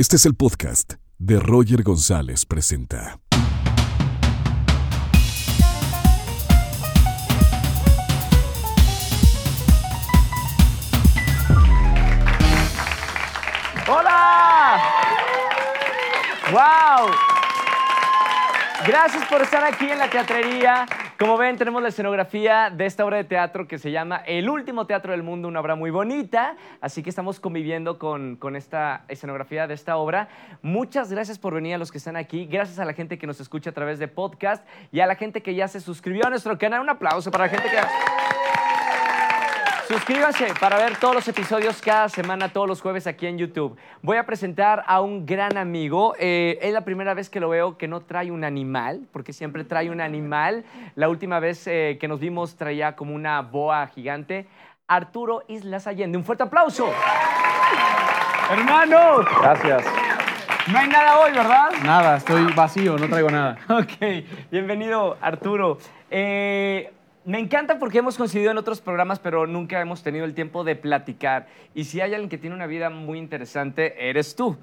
Este es el podcast de Roger González Presenta. ¡Hola! ¡Wow! Gracias por estar aquí en la teatrería. Como ven, tenemos la escenografía de esta obra de teatro que se llama El último teatro del mundo, una obra muy bonita. Así que estamos conviviendo con, con esta escenografía de esta obra. Muchas gracias por venir a los que están aquí. Gracias a la gente que nos escucha a través de podcast y a la gente que ya se suscribió a nuestro canal. Un aplauso para la gente que... Suscríbanse para ver todos los episodios cada semana, todos los jueves aquí en YouTube. Voy a presentar a un gran amigo. Eh, es la primera vez que lo veo que no trae un animal, porque siempre trae un animal. La última vez eh, que nos vimos traía como una boa gigante. Arturo Islas Allende. Un fuerte aplauso. Hermano, Gracias. no hay nada hoy, ¿verdad? Nada, estoy vacío, no traigo nada. Ok, bienvenido Arturo. Eh, me encanta porque hemos coincidido en otros programas, pero nunca hemos tenido el tiempo de platicar. Y si hay alguien que tiene una vida muy interesante, eres tú.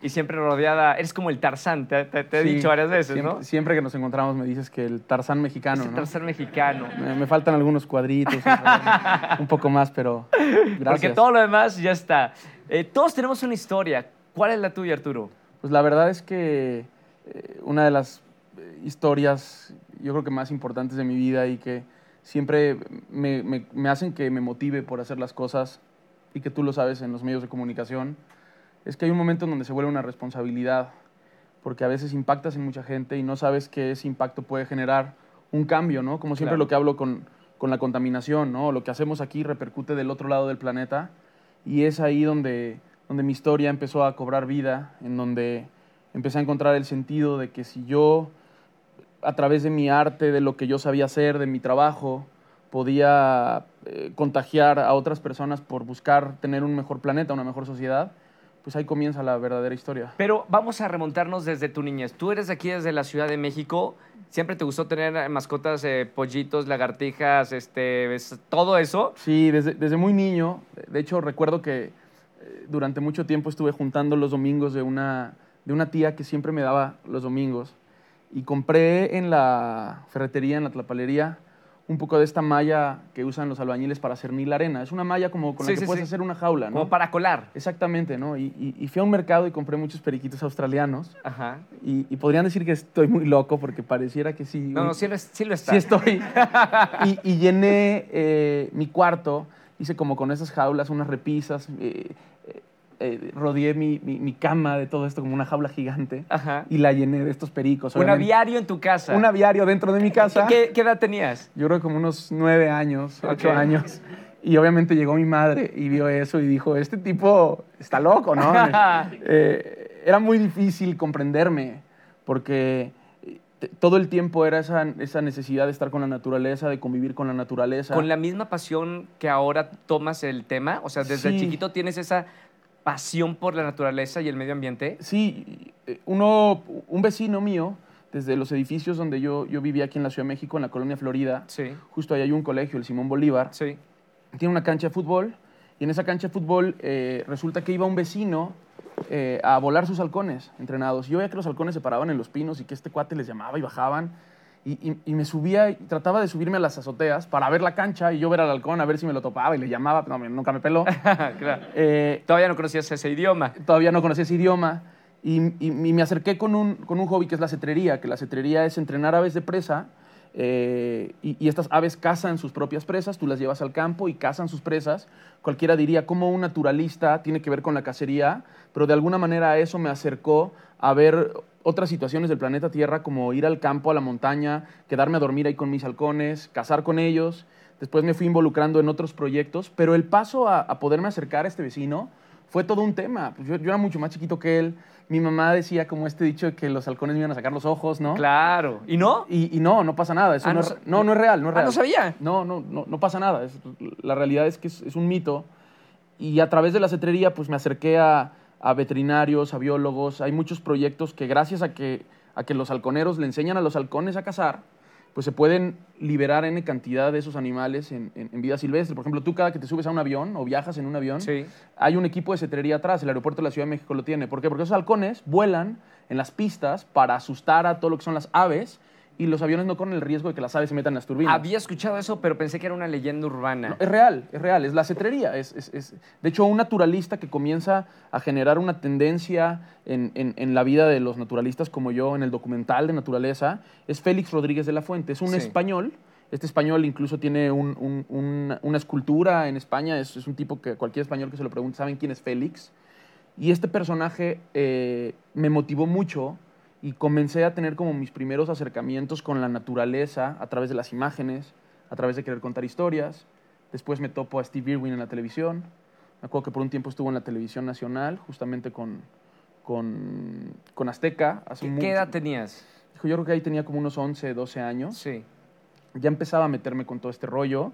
Y siempre rodeada, eres como el Tarzán, te, te- te he Sí, dicho varias veces, siempre, ¿no? Siempre que nos encontramos me dices que el Tarzán mexicano, Ese ¿no? Tarzán mexicano. Me, me faltan algunos cuadritos, un poco más, pero gracias. Porque todo lo demás ya está. Eh, todos tenemos una historia. ¿Cuál es la tuya, Arturo? Pues la verdad es que eh, una de las eh, historias, yo creo que más importantes de mi vida y que siempre me, me- me hacen que me motive por hacer las cosas y que tú lo sabes en los medios de comunicación, es que hay un momento en donde se vuelve una responsabilidad, porque a veces impactas en mucha gente y no sabes que ese impacto puede generar un cambio, ¿no? Como siempre Claro. lo que hablo con, con la contaminación, ¿no? Lo que hacemos aquí repercute del otro lado del planeta y es ahí donde, donde mi historia empezó a cobrar vida, en donde empecé a encontrar el sentido de que si yo, a través de mi arte, de lo que yo sabía hacer, de mi trabajo, podía eh, contagiar a otras personas por buscar tener un mejor planeta, una mejor sociedad, pues ahí comienza la verdadera historia. Pero vamos a remontarnos desde tu niñez. Tú eres de aquí, desde la Ciudad de México. ¿Siempre te gustó tener eh, mascotas, eh, pollitos, lagartijas, este, es- todo eso? Sí, desde, desde muy niño. De hecho, recuerdo que eh, durante mucho tiempo estuve juntando los domingos de una, de una tía que siempre me daba los domingos. Y compré en la ferretería, en la tlapalería, un poco de esta malla que usan los albañiles para cernir la arena. Es una malla como con Sí, la que sí, puedes sí. hacer una jaula, ¿no? Como para colar. Exactamente, ¿no? Y, y- y fui a un mercado y compré muchos periquitos australianos. Ajá. Y, y podrían decir que estoy muy loco porque pareciera que sí. No, no, sí lo, sí lo está. Sí estoy. Y, y llené eh, mi cuarto, hice como con esas jaulas unas repisas, eh, eh, rodeé mi, mi- mi cama de todo esto como una jaula gigante Ajá. y la llené de estos pericos. Un obviamente. aviario en tu casa. Un aviario dentro de mi casa. ¿Qué, qué edad tenías? Yo creo que como unos nueve años, ocho años. Y obviamente llegó mi madre y vio eso y dijo, este tipo está loco, ¿no? Eh, era muy difícil comprenderme porque eh, todo el tiempo era esa, esa necesidad de estar con la naturaleza, de convivir con la naturaleza. ¿Con la misma pasión que ahora tomas el tema? O sea, desde Sí. chiquito tienes esa pasión por la naturaleza y el medio ambiente. Sí, eh, uno, un vecino mío, desde los edificios donde yo, yo vivía aquí en la Ciudad de México, en la colonia Florida, Sí, justo ahí hay un colegio, el Simón Bolívar, sí. tiene una cancha de fútbol y en esa cancha de fútbol eh, resulta que iba un vecino eh, a volar sus halcones entrenados. Yo veía que los halcones se paraban en los pinos y que este cuate les llamaba y bajaban. Y, y- y me subía y trataba de subirme a las azoteas para ver la cancha y yo ver al halcón a ver si me lo topaba y le llamaba, pero no, nunca me peló. claro. Eh, Todavía no conocías ese idioma. todavía no conocía ese idioma y, y- y me acerqué con un, con un hobby que es la cetrería, que la cetrería es entrenar aves de presa eh, y, estas aves cazan sus propias presas, tú las llevas al campo y cazan sus presas. Cualquiera diría cómo un naturalista tiene que ver con la cacería, pero de alguna manera eso me acercó a ver otras situaciones del planeta Tierra, como ir al campo, a la montaña, quedarme a dormir ahí con mis halcones, cazar con ellos. Después me fui involucrando en otros proyectos, pero el paso a, poderme acercar a este vecino fue todo un tema. Yo, yo era mucho más chiquito que él. Mi mamá decía como este dicho de que los halcones me iban a sacar los ojos, ¿no? Claro. ¿Y no? Y, y no, no pasa nada. Eso Ah, no, no es- no, no es real, no es Ah, real. no sabía. No, no, no, no pasa nada. Es- la realidad es que es, es un mito. Y a través de la cetrería, pues me acerqué a, a veterinarios, a biólogos. Hay muchos proyectos que gracias a que, a que los halconeros le enseñan a los halcones a cazar, pues se pueden liberar N cantidad de esos animales en, en- en vida silvestre. Por ejemplo, tú cada que te subes a un avión o viajas en un avión, Sí. hay un equipo de cetrería atrás, el aeropuerto de la Ciudad de México lo tiene. ¿Por qué? Porque esos halcones vuelan en las pistas para asustar a todo lo que son las aves y los aviones no corren el riesgo de que las aves se metan en las turbinas. Había escuchado eso, pero pensé que era una leyenda urbana. No, es real, es real, es la cetrería. Es, es- es- de hecho, un naturalista que comienza a generar una tendencia en, en- en la vida de los naturalistas como yo, en el documental de naturaleza, es Félix Rodríguez de la Fuente. Es un Sí. español. Este español incluso tiene un- un- un- una escultura en España. Es, es un tipo que cualquier español que se lo pregunte saben quién es Félix. Y este personaje eh, me motivó mucho y comencé a tener como mis primeros acercamientos con la naturaleza a través de las imágenes, a través de querer contar historias. Después me topo a Steve Irwin en la televisión. Me acuerdo que por un tiempo estuvo en la televisión nacional, justamente con, con, con Azteca. Hace ¿Qué, mucho- edad tenías? Dijo, Yo creo que ahí tenía como unos 11, 12 años Sí. ya empezaba a meterme con todo este rollo.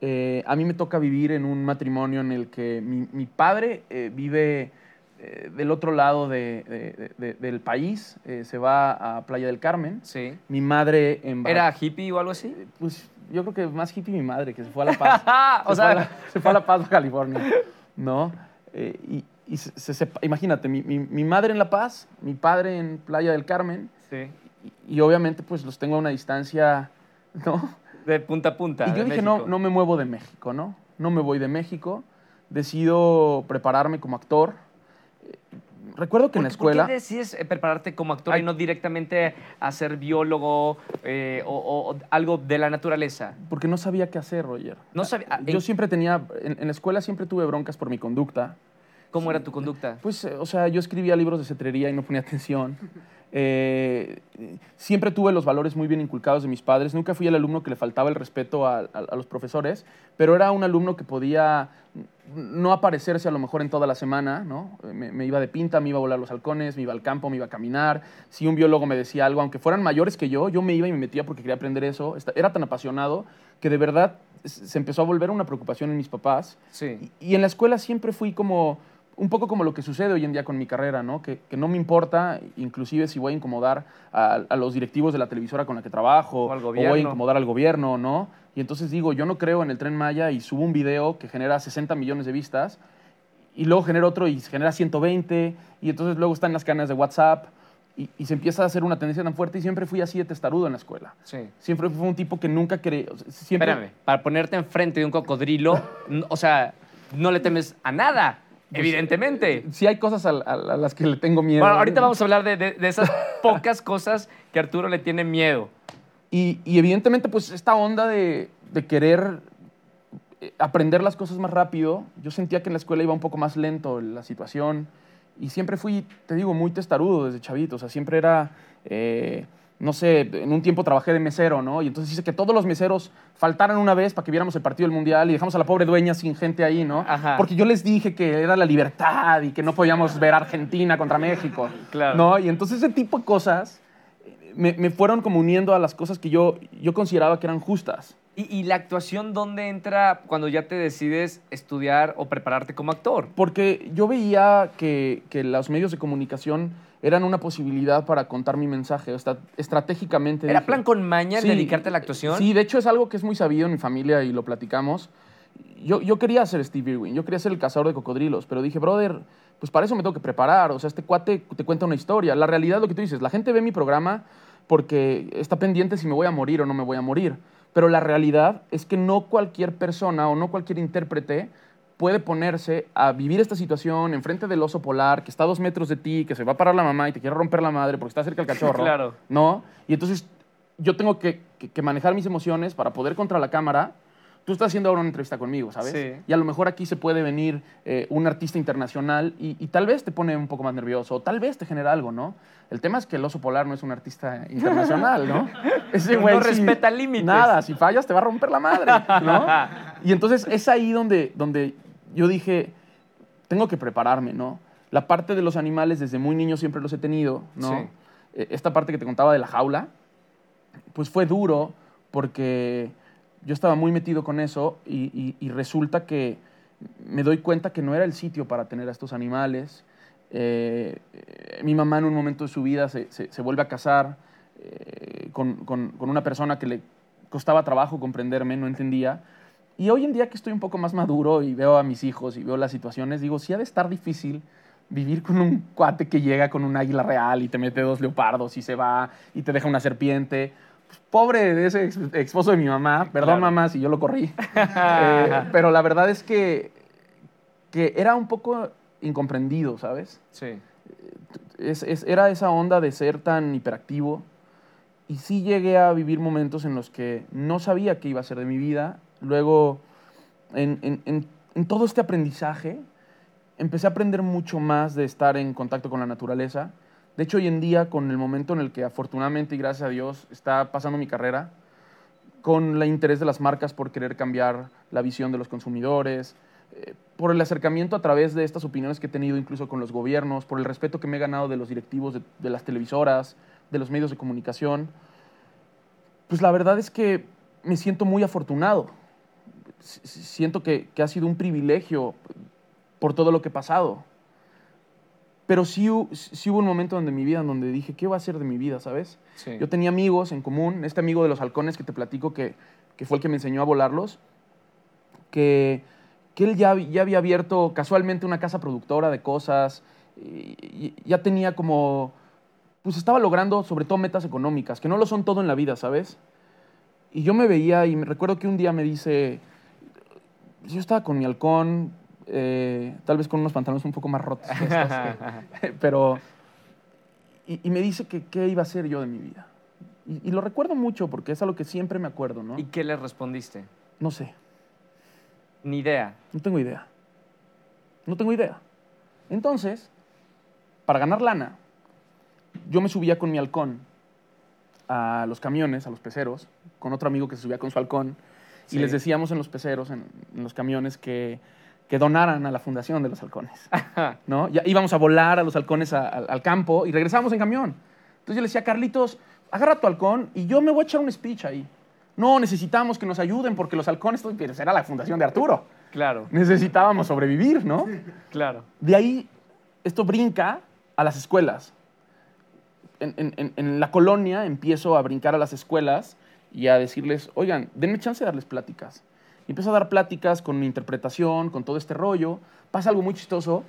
Eh, a mí me toca vivir en un matrimonio en el que mi, mi padre eh, vive eh, del otro lado de- de- de- del país, eh, se va a Playa del Carmen. Sí. Mi madre en Baja- ¿Era hippie o algo así? Pues yo creo que más hippie mi madre, que se fue a La Paz. O se, sea- fue a la, se fue a La Paz, California. ¿No? Eh, y y se- se sepa- imagínate, mi, mi- mi madre en La Paz, mi padre en Playa del Carmen, Sí. y, y obviamente pues los tengo a una distancia, ¿no? De punta a punta. Y yo de dije, no, no me muevo de México, ¿no? No me voy de México. Decido prepararme como actor. Recuerdo que en la ¿Por qué- escuela... ¿Por qué decides eh, prepararte como actor Ay. y no directamente a ser biólogo eh, o, o- o algo de la naturaleza? Porque no sabía qué hacer, Roger. No sabía- ah, Yo en- siempre tenía... En, en la escuela siempre tuve broncas por mi conducta. ¿Cómo era tu conducta? Pues, eh, o sea, yo escribía libros de cetrería y no ponía atención. Eh, siempre tuve los valores muy bien inculcados de mis padres. Nunca fui el alumno que le faltaba el respeto a, a- a los profesores, pero era un alumno que podía no aparecerse a lo mejor en toda la semana, ¿no? Me, me iba de pinta, me iba a volar los halcones, me iba al campo, me iba a caminar. Si un biólogo me decía algo, aunque fueran mayores que yo, yo me iba y me metía porque quería aprender eso. Era tan apasionado que de verdad se empezó a volver una preocupación en mis papás. Sí. Y, y en la escuela siempre fui como, un poco como lo que sucede hoy en día con mi carrera, ¿no? Que, que no me importa, inclusive si voy a incomodar a, a los directivos de la televisora con la que trabajo, O al voy a incomodar al gobierno, ¿no? Y entonces digo, yo no creo en el Tren Maya y subo un video que genera 60 millones de vistas y luego genera otro y genera 120 y entonces luego están las cadenas de WhatsApp y, y se empieza a hacer una tendencia tan fuerte y siempre fui así de testarudo en la escuela. Sí. Siempre fui un tipo que nunca creí, o sea, siempre... Espérame, para ponerte enfrente de un cocodrilo, o sea, no le temes a nada, evidentemente. Sí hay cosas a, a- a las que le tengo miedo. Bueno, ahorita vamos a hablar de, de- de esas pocas cosas que Arturo le tiene miedo. Y, y evidentemente, pues esta onda de, de querer eh, aprender las cosas más rápido, yo sentía que en la escuela iba un poco más lento la situación y siempre fui, te digo, muy testarudo desde chavito, o sea, siempre era, eh, no sé, en un tiempo trabajé de mesero, ¿no? Y entonces hice que todos los meseros faltaran una vez para que viéramos el partido del Mundial y dejamos a la pobre dueña sin gente ahí, ¿no? Ajá. Porque yo les dije que era la libertad y que no podíamos ver Argentina contra México, Claro. ¿no? Y entonces ese tipo de cosas me, me fueron como uniendo a las cosas que yo, yo consideraba que eran justas. ¿Y, y la actuación dónde entra cuando ya te decides estudiar o prepararte como actor? Porque yo veía que, que los medios de comunicación eran una posibilidad para contar mi mensaje. O sea, estratégicamente. ¿Era dije- plan con maña Sí, dedicarte a la actuación? Sí, de hecho es algo que es muy sabido en mi familia y lo platicamos. Yo, yo quería ser Steve Irwin, yo quería ser el cazador de cocodrilos, pero dije, brother, pues para eso me tengo que preparar. O sea, este cuate te cuenta una historia. La realidad lo que tú dices, la gente ve mi programa porque está pendiente si me voy a morir o no me voy a morir. Pero la realidad es que no cualquier persona o no cualquier intérprete puede ponerse a vivir esta situación enfrente del oso polar que está a dos metros de ti, que se va a parar la mamá y te quiere romper la madre porque está cerca el cachorro. Claro. ¿No? Y entonces yo tengo que, que- que manejar mis emociones para poder contra la cámara. Tú estás haciendo ahora una entrevista conmigo, ¿sabes? Sí. Y a lo mejor aquí se puede venir eh, un artista internacional y, y tal vez te pone un poco más nervioso, o tal vez te genera algo, ¿no? El tema es que el oso polar no es un artista internacional, ¿no? Ese No güey sí- respeta límites. Nada, si fallas te va a romper la madre, ¿no? Y entonces es ahí donde, donde yo dije, tengo que prepararme, ¿no? La parte de los animales desde muy niño siempre los he tenido, ¿no? Sí. Eh, Esta parte que te contaba de la jaula, pues fue duro porque yo estaba muy metido con eso y, y- y resulta que me doy cuenta que no era el sitio para tener a estos animales. Eh, eh, mi mamá en un momento de su vida se, se- se vuelve a casar eh, con, con- con una persona que le costaba trabajo comprenderme, no entendía. Y hoy en día que estoy un poco más maduro y veo a mis hijos y veo las situaciones, digo, sí ha de estar difícil vivir con un cuate que llega con un águila real y te mete dos leopardos y se va y te deja una serpiente. Pues, pobre de ese ex- esposo de mi mamá, perdón Claro. mamá si yo lo corrí. Eh, pero la verdad es que, que era un poco incomprendido, ¿sabes? Sí. es- es- era esa onda de ser tan hiperactivo. Y sí llegué a vivir momentos en los que no sabía qué iba a ser de mi vida. Luego, en, en- en- todo este aprendizaje, empecé a aprender mucho más de estar en contacto con la naturaleza. De hecho, hoy en día, con el momento en el que afortunadamente y gracias a Dios está pasando mi carrera, con el interés de las marcas por querer cambiar la visión de los consumidores, eh, por el acercamiento a través de estas opiniones que he tenido incluso con los gobiernos, por el respeto que me he ganado de los directivos de las televisoras, de los medios de comunicación, pues la verdad es que me siento muy afortunado. Siento que, que ha sido un privilegio por todo lo que he pasado. Pero sí, sí hubo un momento donde en mi vida en donde dije, ¿qué va a ser de mi vida, sabes? Sí. Yo tenía amigos en común, este amigo de los halcones que te platico que, que fue el que me enseñó a volarlos, que, que él ya, ya había abierto casualmente una casa productora de cosas, y, y ya tenía como, pues estaba logrando sobre todo metas económicas, que no lo son todo en la vida, ¿sabes? Y yo me veía y me recuerdo que un día me dice, yo estaba con mi halcón, eh, tal vez con unos pantalones un poco más rotos, estos, que- pero... Y, y me dice que qué iba a ser yo de mi vida. Y, y lo recuerdo mucho porque es algo que siempre me acuerdo, ¿no? ¿Y qué le respondiste? No sé, Ni idea. no tengo idea. No tengo idea. Entonces, para ganar lana, yo me subía con mi halcón a los camiones, a los peceros, con otro amigo que se subía con su halcón, Sí. y les decíamos en los peceros, en, en los camiones, que, que donaran a la fundación de los halcones. ¿no? Ya íbamos a volar a los halcones a- al- al campo y regresábamos en camión. Entonces yo le decía, Carlitos, agarra tu halcón y yo me voy a echar un speech ahí. No, necesitamos que nos ayuden porque los halcones, pues, era la fundación de Arturo. Claro, Necesitábamos sobrevivir, ¿no? claro. De ahí, esto brinca a las escuelas. En- en- en la colonia empiezo a brincar a las escuelas y a decirles, oigan, denme chance de darles pláticas. Y empiezo a dar pláticas con interpretación, con todo este rollo. Pasa algo muy chistoso,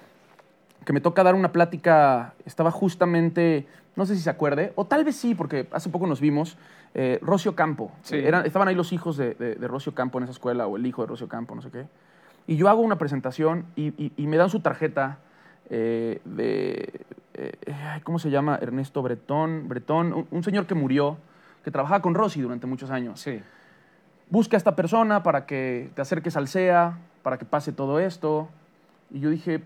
que me toca dar una plática, estaba justamente, no sé si se acuerde, o tal vez sí, porque hace poco nos vimos, eh, Rocio Campo. Sí. Eran- estaban ahí los hijos de, de, de Rocio Campo en esa escuela, o el hijo de Rocio Campo, no sé qué. Y yo hago una presentación y, y- y me dan su tarjeta eh, de, eh, ¿cómo se llama? Ernesto Bretón, Bretón, un, un señor que murió, que trabajaba con Rosy durante muchos años. Sí. Busca a esta persona para que te acerques al SEA, para que pase todo esto. Y yo dije,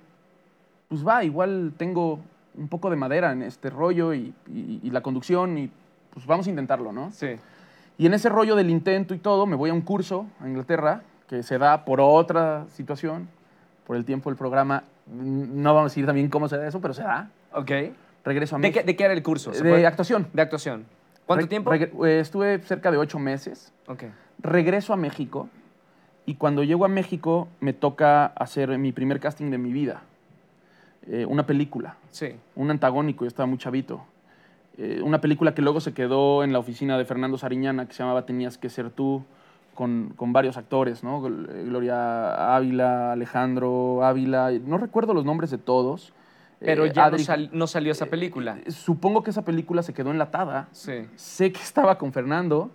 pues va, igual tengo un poco de madera en este rollo y, y- y la conducción y pues vamos a intentarlo, ¿no? Sí. Y en ese rollo del intento y todo, me voy a un curso a Inglaterra que se da por otra situación, por el tiempo del programa. No vamos a decir también cómo se da eso, pero se da. Ok. Regreso a ¿De México. qué, de qué era el curso? ¿Se De puede- actuación. De actuación. ¿Cuánto tiempo? eh, estuve cerca de ocho meses. Ok. Regreso a México y cuando llego a México me toca hacer mi primer casting de mi vida. Eh, una película, Sí. un antagónico, yo estaba muy chavito. Eh, una película que luego se quedó en la oficina de Fernando Sariñana, que se llamaba Tenías que ser tú, con, con varios actores, ¿no? Gl- Gloria Ávila, Alejandro Ávila, no recuerdo los nombres de todos. Pero Eh, ya no, Adri- sal- no salió esa película. Eh, Supongo que esa película se quedó enlatada. Sí. Sé que estaba con Fernando,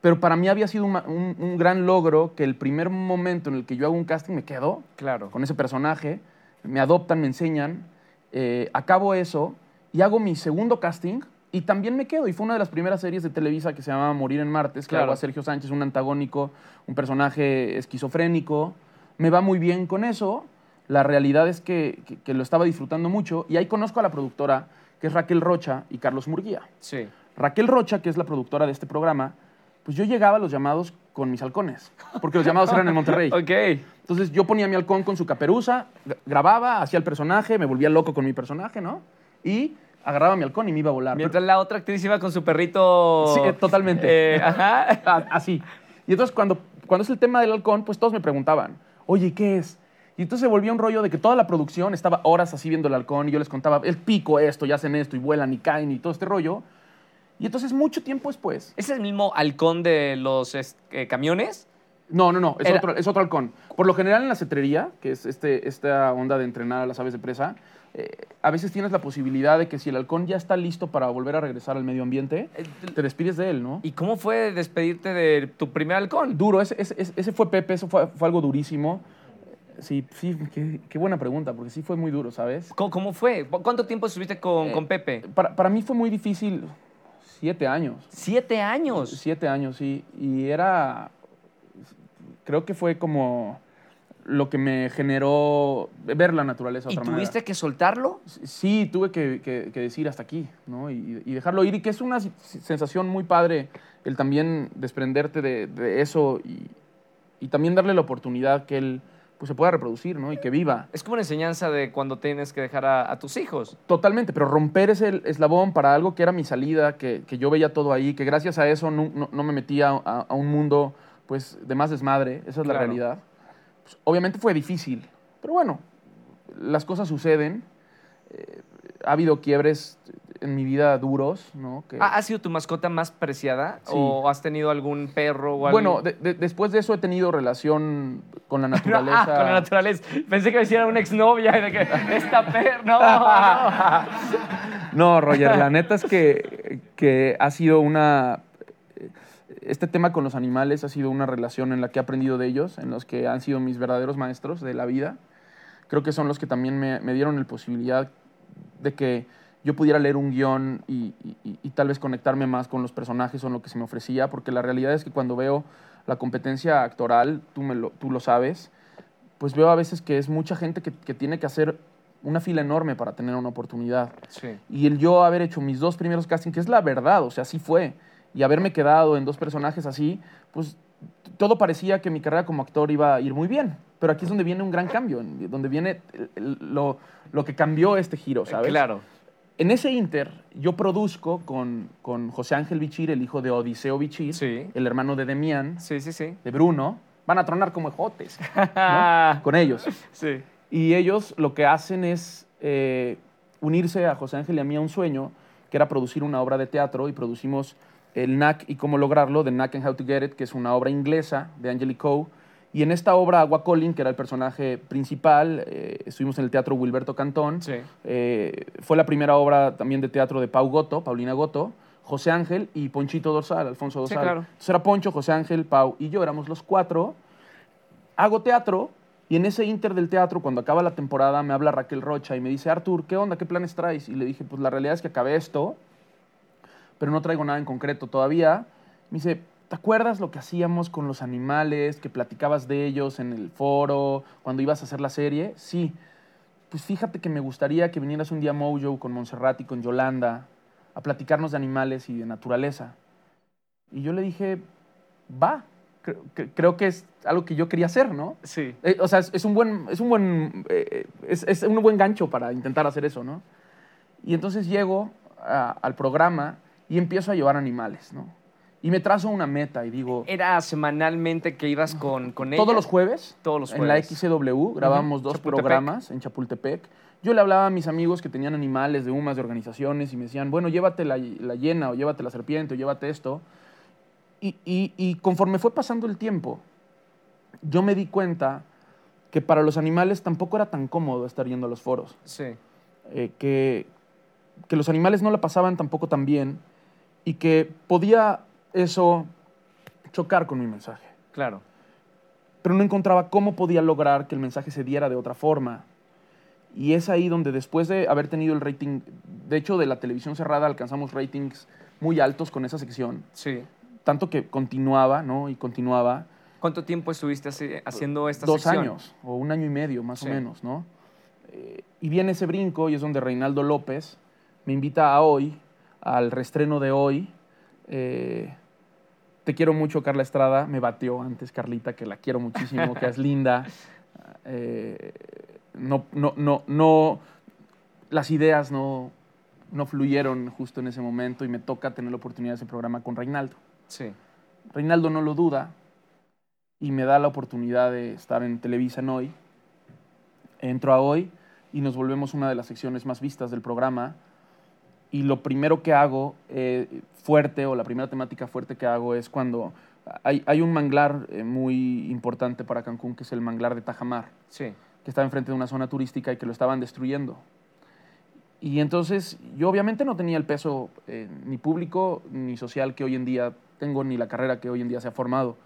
pero para mí había sido un, un- un gran logro que el primer momento en el que yo hago un casting me quedo Claro. con ese personaje, me adoptan, me enseñan, eh, acabo eso y hago mi segundo casting y también me quedo. Y fue una de las primeras series de Televisa que se llamaba Morir en Martes, que Claro. hago a Sergio Sánchez, un antagónico, un personaje esquizofrénico. Me va muy bien con eso. La realidad es que, que- que lo estaba disfrutando mucho y ahí conozco a la productora, que es Raquel Rocha y Carlos Murguía. Sí. Raquel Rocha, que es la productora de este programa, pues yo llegaba a los llamados con mis halcones, porque los llamados eran en Monterrey. Ok. Entonces yo ponía mi halcón con su caperuza, gra- grababa, hacía el personaje, me volvía loco con mi personaje, ¿no? Y agarraba mi halcón y me iba a volar. Mientras la otra actriz iba con su perrito. Sí, eh, totalmente. Eh, ajá. Así. Y entonces cuando, cuando es el tema del halcón, pues todos me preguntaban, oye, ¿qué es? Y entonces se volvía un rollo de que toda la producción estaba horas así viendo el halcón y yo les contaba, el pico esto, y hacen esto, y vuelan y caen y todo este rollo. Y entonces mucho tiempo después... ¿Es el mismo halcón de los es- eh, camiones? No, no, no, es, Era- otro, es otro halcón. Por lo general en la cetrería, que es este, esta onda de entrenar a las aves de presa, eh, a veces tienes la posibilidad de que si el halcón ya está listo para volver a regresar al medio ambiente, te despides de él, ¿no? ¿Y cómo fue despedirte de tu primer halcón? Duro, ese- ese fue Pepe, eso fue, fue algo durísimo. Sí, sí, qué, qué buena pregunta, porque sí fue muy duro, ¿sabes? ¿Cómo, cómo fue? ¿Cuánto tiempo estuviste con, Eh, con Pepe? Para, para mí fue muy difícil, siete años. Siete años. Siete años, sí. Y era, creo que fue como lo que me generó ver la naturaleza de ¿Y otra manera. tuviste que soltarlo? Sí, tuve que, que- que decir hasta aquí, ¿no? Y, y dejarlo ir, y que es una sensación muy padre el también desprenderte de, de eso y, y también darle la oportunidad que él pues, se pueda reproducir, ¿no? Y que viva. Es como una enseñanza de cuando tienes que dejar a, a tus hijos. Totalmente, pero romper ese eslabón para algo que era mi salida, que, que yo veía todo ahí, que gracias a eso no, no- no me metía a, a un mundo pues, de más desmadre, esa es la Claro. realidad. Pues, obviamente fue difícil, pero bueno, las cosas suceden. Eh, ha habido quiebres en mi vida duros, ¿no? Que- ¿Ha, sido tu mascota más preciada? Sí. ¿O has tenido algún perro o algo? bueno, de- de- después de eso he tenido relación con la naturaleza. Ah, con la naturaleza. Pensé que me hiciera una exnovia y de que esta perra. No, no. No, Roger, la neta es que, que ha sido una... Este tema con los animales ha sido una relación en la que he aprendido de ellos, en los que han sido mis verdaderos maestros de la vida. Creo que son los que también me, me dieron la posibilidad de que yo pudiera leer un guion y, y- y tal vez conectarme más con los personajes o en lo que se me ofrecía, porque la realidad es que cuando veo la competencia actoral, tú, me lo, tú lo sabes, pues veo a veces que es mucha gente que, que tiene que hacer una fila enorme para tener una oportunidad. Sí. Y el yo haber hecho mis dos primeros castings, que es la verdad, o sea, así fue, y haberme quedado en dos personajes así, pues todo parecía que mi carrera como actor iba a ir muy bien. Pero aquí es donde viene un gran cambio, donde viene el- lo, lo que cambió este giro, ¿sabes? Claro. En ese inter, yo produzco con, con José Ángel Bichir, el hijo de Odiseo Bichir, Sí. el hermano de Demián, Sí, sí, sí. de Bruno. Van a tronar como ejotes, ¿no? Con ellos. sí. Y ellos lo que hacen es eh, unirse a José Ángel y a mí a un sueño, que era producir una obra de teatro, y producimos el Knack y cómo lograrlo, de Knack and How to Get It, que es una obra inglesa de Angelique Coe. Y en esta obra, Agua Collin, que era el personaje principal, eh, estuvimos en el Teatro Wilberto Cantón. Sí. Eh, fue la primera obra también de teatro de Pau Goto, Paulina Goto, José Ángel y Ponchito Dorsal, Alfonso Sí, Dorsal. claro. Entonces era Poncho, José Ángel, Pau y yo, éramos los cuatro. Hago teatro y en ese inter del teatro, cuando acaba la temporada, me habla Raquel Rocha y me dice, Artur, ¿qué onda? ¿Qué planes traes? Y le dije, pues la realidad es que acabé esto, pero no traigo nada en concreto todavía. Me dice, ¿te acuerdas lo que hacíamos con los animales, que platicabas de ellos en el foro, cuando ibas a hacer la serie? Sí. Pues fíjate que me gustaría que vinieras un día a Mojo con Montserrat y con Yolanda a platicarnos de animales y de naturaleza. Y yo le dije, va, creo, que- creo que es algo que yo quería hacer, ¿no? Sí. Eh, o sea, es, es un buen, es un buen, eh, es, es un buen gancho para intentar hacer eso, ¿no? Y entonces llego a- al programa y empiezo a llevar animales, ¿no? Y me trazo una meta y digo, ¿Era semanalmente que ibas con, con ella? todos los jueves, Todos los en la jueves. XCW, grabamos dos Chapultepec. programas en Chapultepec. Yo le hablaba a mis amigos que tenían animales de humas, de organizaciones, y me decían, bueno, llévate la, la hiena, o llévate la serpiente, o llévate esto. Y, y- y conforme fue pasando el tiempo, yo me di cuenta que para los animales tampoco era tan cómodo estar yendo a los foros. Sí. eh, que, que los animales no la pasaban tampoco tan bien y que podía eso chocar con mi mensaje Claro. pero no encontraba cómo podía lograr que el mensaje se diera de otra forma. Y es ahí donde después de haber tenido el rating, de hecho de la televisión cerrada alcanzamos ratings muy altos con esa sección, Sí. tanto que continuaba, ¿no? Y continuaba ¿Cuánto tiempo estuviste haci- haciendo esta dos sección? años o un año y medio más Sí. o menos, ¿no? Eh, y viene ese brinco y es donde Reinaldo López me invita a hoy, al restreno de hoy. Eh, te quiero mucho, Carla Estrada. Me batió antes Carlita, que la quiero muchísimo, que es linda. Eh, no, no, no, no, las ideas no, no fluyeron justo en ese momento y me toca tener la oportunidad de ese programa con Reinaldo. Sí. Reinaldo no lo duda y me da la oportunidad de estar en Televisa en hoy. Entro a hoy y nos volvemos una de las secciones más vistas del programa. Y lo primero que hago eh, fuerte, o la primera temática fuerte que hago es cuando hay, hay un manglar eh, muy importante para Cancún, que es el manglar de Tajamar, Sí. que está enfrente de una zona turística y que lo estaban destruyendo. Y entonces yo obviamente no tenía el peso eh, ni público ni social que hoy en día tengo, ni la carrera que hoy en día se ha formado.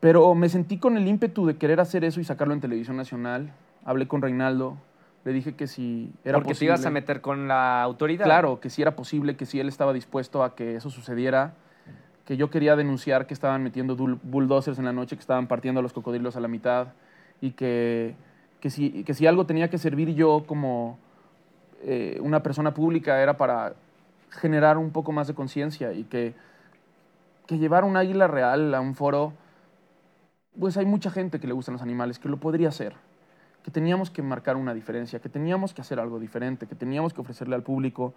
Pero me sentí con el ímpetu de querer hacer eso y sacarlo en televisión nacional. Hablé con Reinaldo, le dije que si era Porque te posible. ibas a meter con la autoridad. Claro, que si era posible, que si él estaba dispuesto a que eso sucediera, que yo quería denunciar que estaban metiendo bulldozers en la noche, que estaban partiendo a los cocodrilos a la mitad y que, que, si, que si algo tenía que servir yo como eh, una persona pública era para generar un poco más de conciencia y que, que llevar un águila real a un foro, pues hay mucha gente que le gustan los animales, que lo podría hacer que teníamos que marcar una diferencia, que teníamos que hacer algo diferente, que teníamos que ofrecerle al público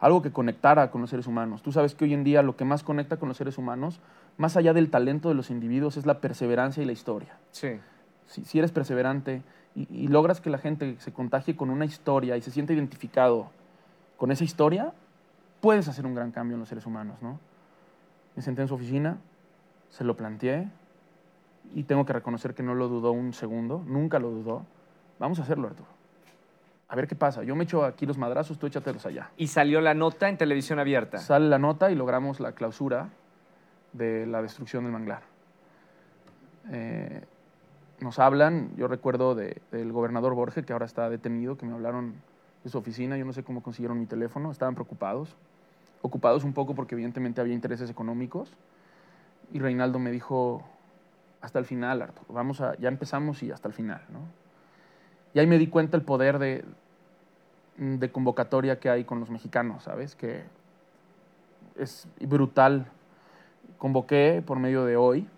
algo que conectara con los seres humanos. Tú sabes que hoy en día lo que más conecta con los seres humanos, más allá del talento de los individuos, es la perseverancia y la historia. Sí. Si, si eres perseverante y, y logras que la gente se contagie con una historia y se sienta identificado con esa historia, puedes hacer un gran cambio en los seres humanos, ¿no? Me senté en su oficina, se lo planteé y tengo que reconocer que no lo dudó un segundo, nunca lo dudó. Vamos a hacerlo, Arturo. A ver qué pasa. Yo me echo aquí los madrazos, tú échatelos allá. Y salió la nota en televisión abierta. Sale la nota y logramos la clausura de la destrucción del manglar. Eh, nos hablan, yo recuerdo de- del gobernador Borges, que ahora está detenido, que me hablaron de su oficina, yo no sé cómo consiguieron mi teléfono, estaban preocupados, ocupados un poco porque evidentemente había intereses económicos, y Reinaldo me dijo, hasta el final, Arturo, vamos a, ya empezamos y hasta el final, ¿no? Y ahí me di cuenta el poder de, de convocatoria que hay con los mexicanos, ¿sabes? Que es brutal. Convoqué por medio de hoy.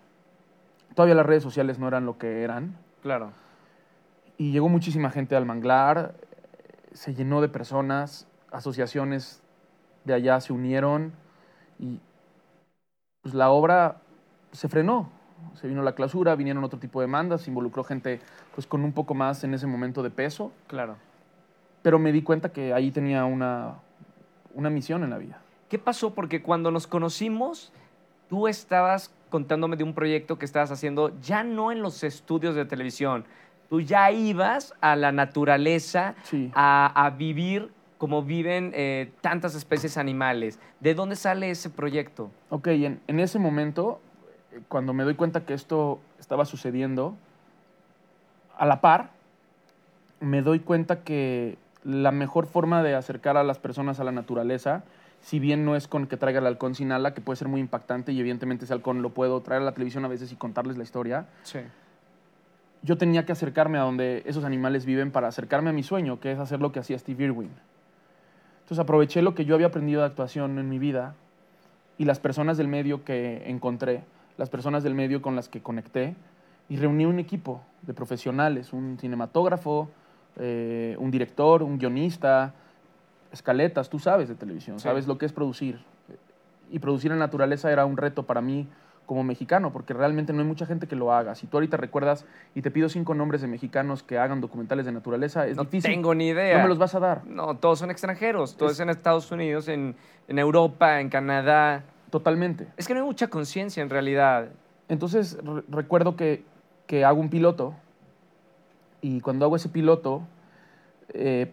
Todavía las redes sociales no eran lo que eran. Claro. Y llegó muchísima gente al manglar. Se llenó de personas. Asociaciones de allá se unieron. Y pues la obra se frenó. Se vino la clausura, vinieron otro tipo de demandas, se involucró gente pues con un poco más en ese momento de peso. Claro. Pero me di cuenta que ahí tenía una, una misión en la vida. ¿Qué pasó? Porque cuando nos conocimos, tú estabas contándome de un proyecto que estabas haciendo ya no en los estudios de televisión. Tú ya ibas a la naturaleza Sí. a, a vivir como viven eh, tantas especies animales. ¿De dónde sale ese proyecto? Ok, en, en ese momento, cuando me doy cuenta que esto estaba sucediendo, a la par, me doy cuenta que la mejor forma de acercar a las personas a la naturaleza, si bien no es con que traiga el halcón sin ala, que puede ser muy impactante y evidentemente ese halcón lo puedo traer a la televisión a veces y contarles la historia, Sí. yo tenía que acercarme a donde esos animales viven para acercarme a mi sueño, que es hacer lo que hacía Steve Irwin. Entonces aproveché lo que yo había aprendido de actuación en mi vida y las personas del medio que encontré, las personas del medio con las que conecté, y reuní un equipo de profesionales, un cinematógrafo, eh, un director, un guionista, escaletas, tú sabes de televisión, Sí. sabes lo que es producir. Y producir en naturaleza era un reto para mí como mexicano, porque realmente no hay mucha gente que lo haga. Si tú ahorita recuerdas y te pido cinco nombres de mexicanos que hagan documentales de naturaleza, es No difícil. tengo ni idea. No me los vas a dar. No, todos son extranjeros. Todos Es- en Estados Unidos, en, en Europa, en Canadá. Totalmente. Es que no hay mucha conciencia en realidad. Entonces re- recuerdo que, que hago un piloto y cuando hago ese piloto, eh,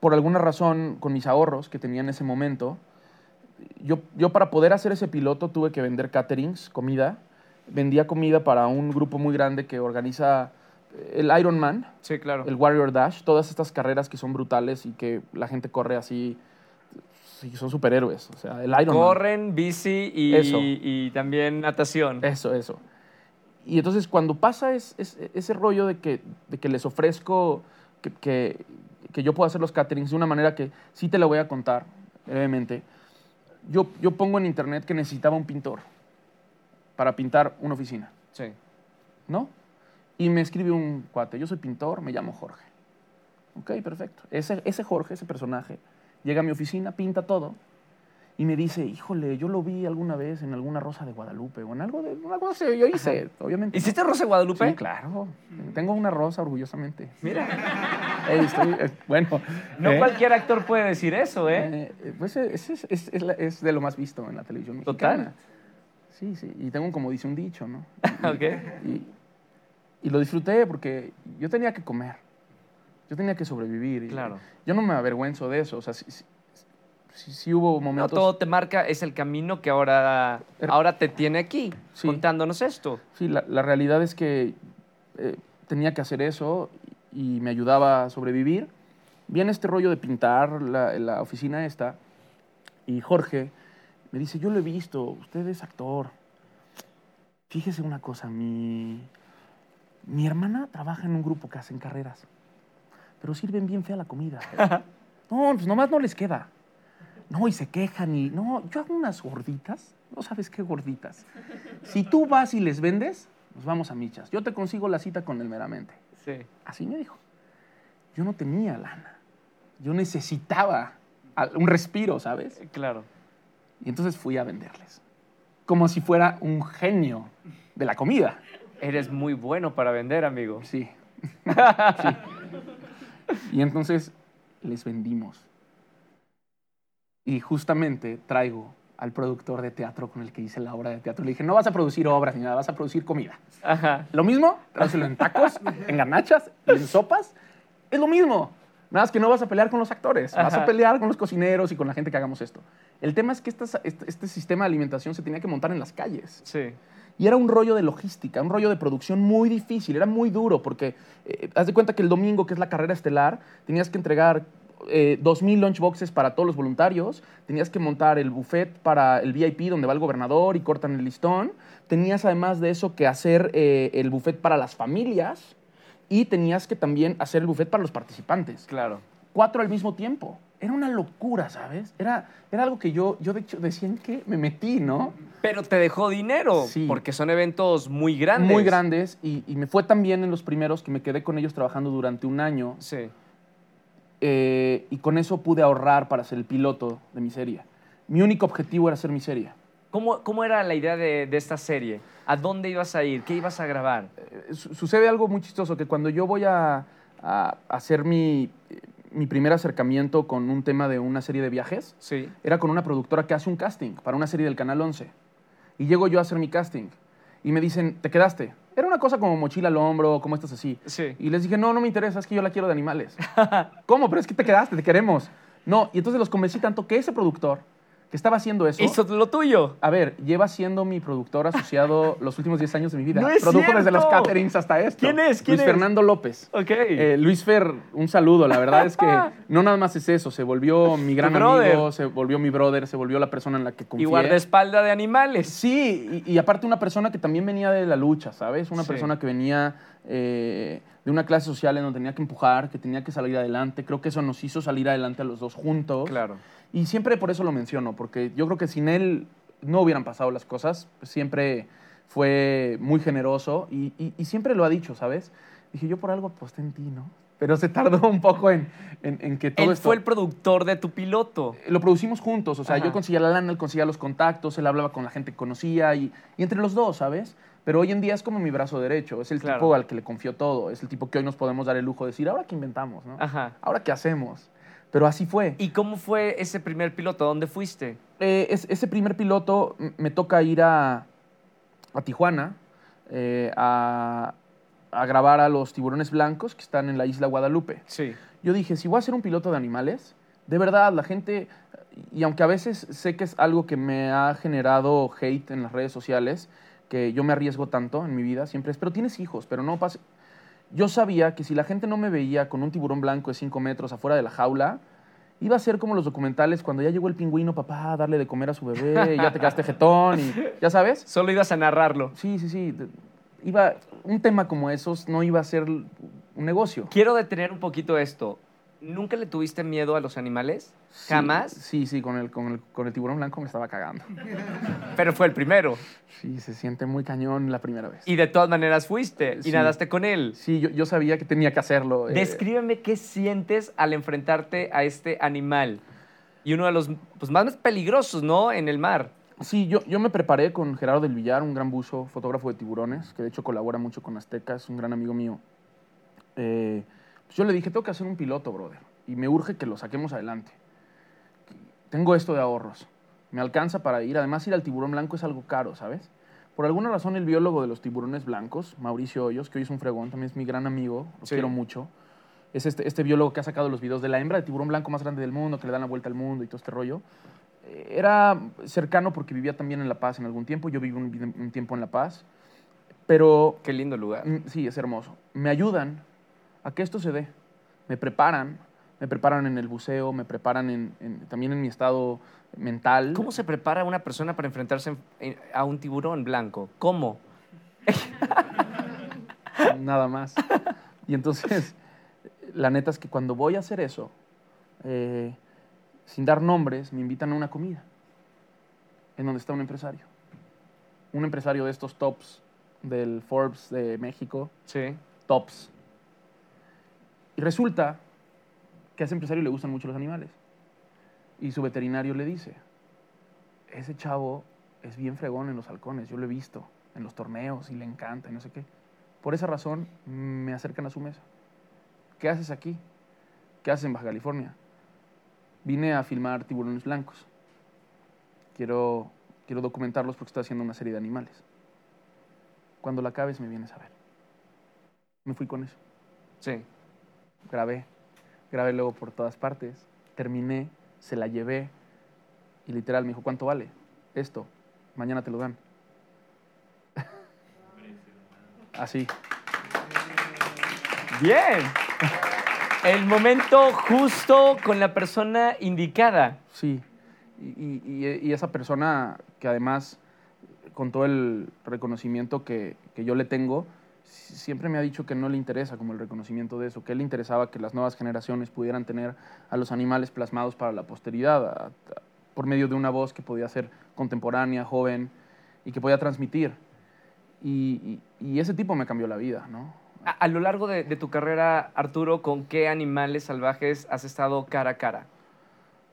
por alguna razón, con mis ahorros que tenía en ese momento, yo, yo para poder hacer ese piloto tuve que vender caterings, comida. Vendía comida para un grupo muy grande que organiza eh, el Ironman, Sí, claro. el Warrior Dash, todas estas carreras que son brutales y que la gente corre así, sí, son superhéroes. O sea, el Ironman. Corren, bici y, y también natación. Eso, eso. Y entonces cuando pasa es, es- ese rollo de que, de que les ofrezco que, que- que yo puedo hacer los caterings de una manera que sí te la voy a contar brevemente, yo, yo pongo en internet que necesitaba un pintor para pintar una oficina, Sí. ¿no? Y me escribe un cuate, yo soy pintor, me llamo Jorge. Ok, perfecto. Ese, ese Jorge, ese personaje, llega a mi oficina, pinta todo y me dice, híjole, yo lo vi alguna vez en alguna rosa de Guadalupe o en algo de una cosa yo hice, obviamente. ¿Hiciste Rosa de Guadalupe? Sí, claro. Tengo una rosa orgullosamente. Mira. Estoy, eh, bueno. No ¿eh? cualquier actor puede decir eso, ¿eh? Eh, pues es, es- de lo más visto en la televisión Total. mexicana. Sí, sí. Y tengo como dice un dicho, ¿no? Ok. Y, y lo disfruté porque yo tenía que comer. Yo tenía que sobrevivir. y Claro. Yo no me avergüenzo de eso. O sea, sí, sí- sí- hubo No, momentos... todo te marca, es el camino que ahora, ahora te tiene aquí, Sí. contándonos esto. Sí, la, la realidad es que eh, tenía que hacer eso y, y me ayudaba a sobrevivir. Viene este rollo de pintar la, la oficina esta y Jorge me dice, yo lo he visto, usted es actor. Fíjese una cosa, mi, mi hermana trabaja en un grupo que hacen carreras, pero sirven bien fea la comida. No, pues nomás no les queda. No, y se quejan y... No, yo hago unas gorditas. No sabes qué gorditas. Si tú vas y les vendes, nos vamos a michas. Yo te consigo la cita con el meramente. Sí. Así me dijo. Yo no tenía lana. Yo necesitaba un respiro, ¿sabes? Claro. Y entonces fui a venderles. Como si fuera un genio de la comida. Eres muy bueno para vender, amigo. Sí. Sí. Y entonces les vendimos. Y justamente traigo al productor de teatro con el que hice la obra de teatro. Le dije, no vas a producir obras ni nada, vas a producir comida. Ajá. Lo mismo, tráeselo en tacos, en garnachas, en sopas. Es lo mismo. Nada más que no vas a pelear con los actores, vas a pelear con los cocineros y con la gente que hagamos esto. El tema es que este, este sistema de alimentación se tenía que montar en las calles. Sí. Y era un rollo de logística, un rollo de producción muy difícil, era muy duro, porque eh, haz de cuenta que el domingo, que es la carrera estelar, tenías que entregar eh, 2.000 lunchboxes para todos los voluntarios, tenías que montar el buffet para el VIP donde va el gobernador y cortan el listón, tenías además de eso que hacer eh, el buffet para las familias y tenías que también hacer el buffet para los participantes Claro. cuatro al mismo tiempo. Era una locura, ¿sabes? Era, era algo que yo, yo de hecho decía en qué me metí, ¿no? Pero te dejó dinero, Sí. porque son eventos muy grandes. Muy grandes y, y me fue tan bien en los primeros que me quedé con ellos trabajando durante un año Sí. eh, y con eso pude ahorrar para ser el piloto de mi serie. Mi único objetivo era hacer mi serie. ¿Cómo, cómo era la idea de, de esta serie? ¿A dónde ibas a ir? ¿Qué ibas a grabar? Eh, su- sucede algo muy chistoso, que cuando yo voy a, a hacer mi, mi primer acercamiento con un tema de una serie de viajes, Sí. era con una productora que hace un casting para una serie del Canal 11. Y llego yo a hacer mi casting y me dicen, ¿te quedaste? Era una cosa como mochila al hombro, como estás así. Sí. Y les dije, no, no me interesa, es que yo la quiero de animales. ¿Cómo? Pero es que te quedaste, te queremos. No, y entonces los convencí tanto que ese productor que estaba haciendo eso... Hizo lo tuyo. A ver, lleva siendo mi productor asociado los últimos 10 años de mi vida. ¡No es Produjo desde los caterings hasta esto. ¿Quién es? ¿Quién Luis es? Fernando López. Ok. Eh, Luis Fer, un saludo. La verdad es que no nada más es eso. Se volvió mi gran amigo, se volvió mi brother, se volvió la persona en la que confié. y guardaespaldas de animales. Sí, y, y aparte una persona que también venía de la lucha, ¿sabes? Una Sí. persona que venía eh, de una clase social en donde tenía que empujar, que tenía que salir adelante. Creo que eso nos hizo salir adelante a los dos juntos. Claro. Y siempre por eso lo menciono, porque yo creo que sin él no hubieran pasado las cosas. Siempre fue muy generoso y, y- y siempre lo ha dicho, ¿sabes? Dije, yo por algo aposté en ti, ¿no? Pero se tardó un poco en, en- en que todo Él esto... fue el productor de tu piloto. Lo producimos juntos, o sea, Ajá. yo conseguía la lana, él conseguía los contactos, él hablaba con la gente que conocía y, y entre los dos, ¿sabes? Pero hoy en día es como mi brazo derecho, es el Claro. tipo al que le confió todo, es el tipo que hoy nos podemos dar el lujo de decir, ahora qué inventamos, ¿no? Ajá. Ahora qué hacemos. Pero así fue. ¿Y cómo fue ese primer piloto? ¿Dónde fuiste? Eh, es- ese primer piloto me toca ir a, a Tijuana eh, a, a grabar a los tiburones blancos que están en la isla Guadalupe. Sí. Yo dije, si voy a ser un piloto de animales, de verdad, la gente, y aunque a veces sé que es algo que me ha generado hate en las redes sociales, que yo me arriesgo tanto en mi vida, siempre es, pero tienes hijos, pero no pasa... Yo sabía que si la gente no me veía con un tiburón blanco de 5 metros afuera de la jaula, iba a ser como los documentales cuando ya llegó el pingüino, papá, a darle de comer a su bebé, y ya te quedaste jetón, y ya sabes. Solo ibas a narrarlo. Sí, sí, sí. Iba, un tema como esos no iba a ser un negocio. Quiero detener un poquito esto. ¿Nunca le tuviste miedo a los animales? Sí, ¿Jamás? Sí, sí, con el, con, el, con el tiburón blanco me estaba cagando. Pero fue el primero. Sí, se siente muy cañón la primera vez. Y de todas maneras fuiste y Sí. nadaste con él. Sí, yo, yo sabía que tenía que hacerlo. eh, Descríbeme qué sientes al enfrentarte a este animal. Y uno de los pues, más peligrosos, ¿no? En el mar. sí, yo, yo me preparé con Gerardo del Villar, un gran buzo, fotógrafo de tiburones, que de hecho colabora mucho con Azteca, es un gran amigo mío. Eh, yo le dije, tengo que hacer un piloto, brother, y me urge que lo saquemos adelante. Tengo esto de ahorros, me alcanza para ir. Además, ir al tiburón blanco es algo caro, ¿sabes? Por alguna razón, el biólogo de los tiburones blancos, Mauricio Hoyos, que hoy es un fregón, también es mi gran amigo, lo Sí. quiero mucho, es este, este biólogo que ha sacado los videos de la hembra de tiburón blanco más grande del mundo, que le dan la vuelta al mundo y todo este rollo. Eh, Era cercano porque vivía también en La Paz en algún tiempo, yo viví un, un tiempo en La Paz, pero Qué lindo lugar. Mm, Sí, es hermoso. Me ayudan a que esto se dé. Me preparan, me preparan en el buceo, me preparan en- en- también en mi estado mental. ¿Cómo se prepara una persona para enfrentarse en- en- a un tiburón blanco? ¿Cómo? Nada más. Y entonces, la neta es que cuando voy a hacer eso, eh, sin dar nombres, me invitan a una comida en donde está un empresario. Un empresario de estos tops del Forbes de México, Sí. tops. Y resulta que ese empresario le gustan mucho los animales. Y su veterinario le dice, ese chavo es bien fregón en los halcones, yo lo he visto en los torneos y le encanta y no sé qué. Por esa razón me acercan a su mesa. ¿Qué haces aquí? ¿Qué haces en Baja California? Vine a filmar tiburones blancos. Quiero, quiero documentarlos porque estoy haciendo una serie de animales. Cuando la acabes me vienes a ver. Me fui con eso Sí. Grabé, grabé luego por todas partes, terminé, se la llevé y literal me dijo, ¿cuánto vale? Esto, mañana te lo dan. Así. Bien. El momento justo con la persona indicada. Sí. Y, y- y- y esa persona que además, con todo el reconocimiento que, que yo le tengo, siempre me ha dicho que no le interesa como el reconocimiento de eso, que a él le interesaba que las nuevas generaciones pudieran tener a los animales plasmados para la posteridad, a- a- por medio de una voz que podía ser contemporánea, joven y que podía transmitir. Y, y- y ese tipo me cambió la vida, ¿no? A, a lo largo de, de tu carrera, Arturo, ¿con qué animales salvajes has estado cara a cara?